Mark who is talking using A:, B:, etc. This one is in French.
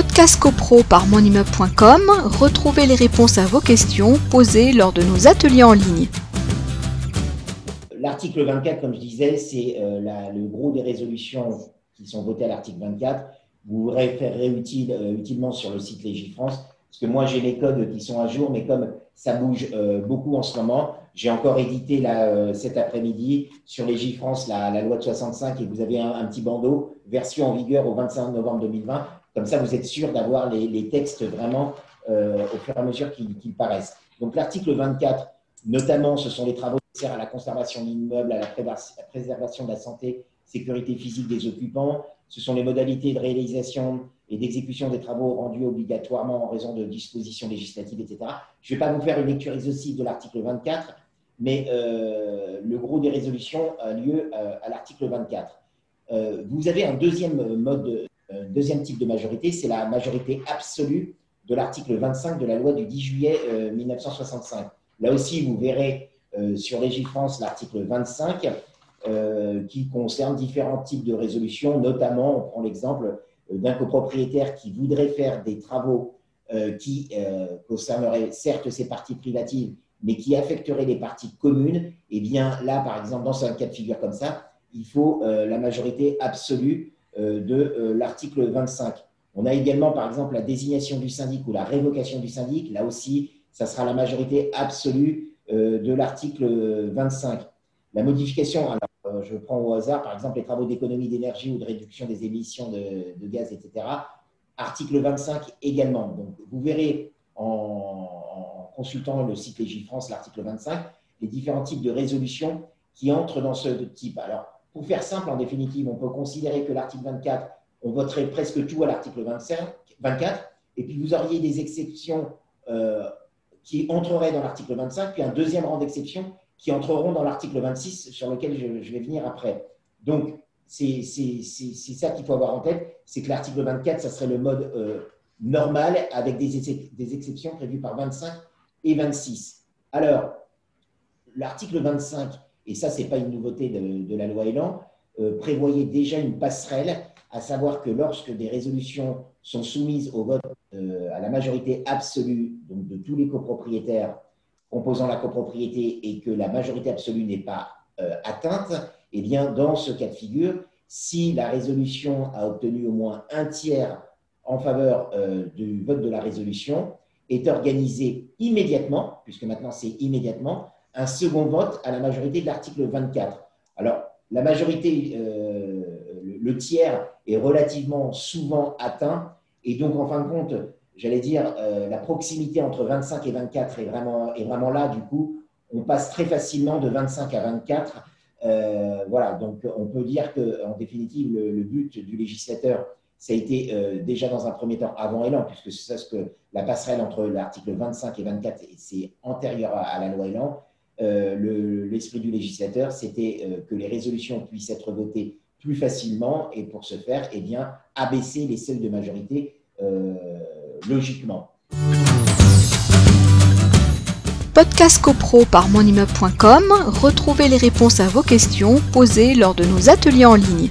A: Podcast CoPro par monimmeuble.com, retrouvez les réponses à vos questions posées lors de nos ateliers en ligne.
B: L'article 24, comme je disais, c'est euh, le gros des résolutions qui sont votées à l'article 24. Vous vous référerez utile, euh, utilement sur le site Légifrance, parce que moi j'ai les codes qui sont à jour, mais comme ça bouge euh, beaucoup en ce moment, j'ai encore édité là, cet après-midi sur Légifrance la, la, loi de 65 et vous avez un petit bandeau, version en vigueur au 25 novembre 2020. Comme ça, vous êtes sûr d'avoir les, textes vraiment au fur et à mesure qu'ils paraissent. Donc l'article 24, notamment, ce sont les travaux à la conservation de l'immeuble, à la préservation de la santé, sécurité physique des occupants. Ce sont les modalités de réalisation et d'exécution des travaux rendus obligatoirement en raison de dispositions législatives, etc. Je ne vais pas vous faire une lecture exhaustive de l'article 24, mais euh, le gros des résolutions a lieu euh, à l'article 24. Euh, vous avez un deuxième mode, deuxième type de majorité, c'est la majorité absolue de l'article 25 de la loi du 10 juillet 1965. Là aussi, vous verrez euh, sur Légifrance l'article 25 euh, qui concerne différents types de résolutions, notamment, on prend l'exemple euh, d'un copropriétaire qui voudrait faire des travaux qui concerneraient certes ses parties privatives, mais qui affecteraient les parties communes, eh bien là, par exemple, dans un cas de figure comme ça, il faut la majorité absolue de l'article 25. On a également, par exemple, la désignation du syndic ou la révocation du syndic. Là aussi, ça sera la majorité absolue euh, de l'article 25. La modification, alors, euh, je prends au hasard, par exemple, les travaux d'économie d'énergie ou de réduction des émissions de, gaz, etc. Article 25 également. Donc, vous verrez en, consultant le site Légifrance, l'article 25, les différents types de résolutions qui entrent dans ce type. Alors, faire simple, en définitive, on peut considérer que l'article 24, on voterait presque tout à l'article 24, et puis vous auriez des exceptions euh, qui entreraient dans l'article 25, puis un deuxième rang d'exception qui entreront dans l'article 26, sur lequel je, vais venir après. Donc, c'est ça qu'il faut avoir en tête, c'est que l'article 24, ça serait le mode euh, normal avec des, exceptions prévues par 25 et 26. Alors, l'article 25, et ça, ce n'est pas une nouveauté de, la loi Elan, euh, prévoyait déjà une passerelle, à savoir que lorsque des résolutions sont soumises au vote euh, à la majorité absolue donc de tous les copropriétaires composant la copropriété et que la majorité absolue n'est pas euh, atteinte, eh bien, dans ce cas de figure, si la résolution a obtenu au moins un tiers en faveur euh, du vote de la résolution, est organisé immédiatement, puisque maintenant c'est immédiatement, un second vote à la majorité de l'article 24. Alors, la majorité, le tiers est relativement souvent atteint et donc, en fin de compte, j'allais dire, euh, la proximité entre 25 et 24 est vraiment, est vraiment là. Du coup, on passe très facilement de 25 à 24. Euh, voilà, donc on peut dire qu'en définitive, le, but du législateur, ça a été euh, déjà dans un premier temps avant Elan, puisque c'est ça ce que la passerelle entre l'article 25 et 24, c'est antérieur à, la loi Elan. L'esprit du législateur, c'était que les résolutions puissent être votées plus facilement et pour ce faire, eh bien, abaisser les seuils de majorité euh, logiquement.
A: Podcast CoPro par monimmeuble.com, retrouvez les réponses à vos questions posées lors de nos ateliers en ligne.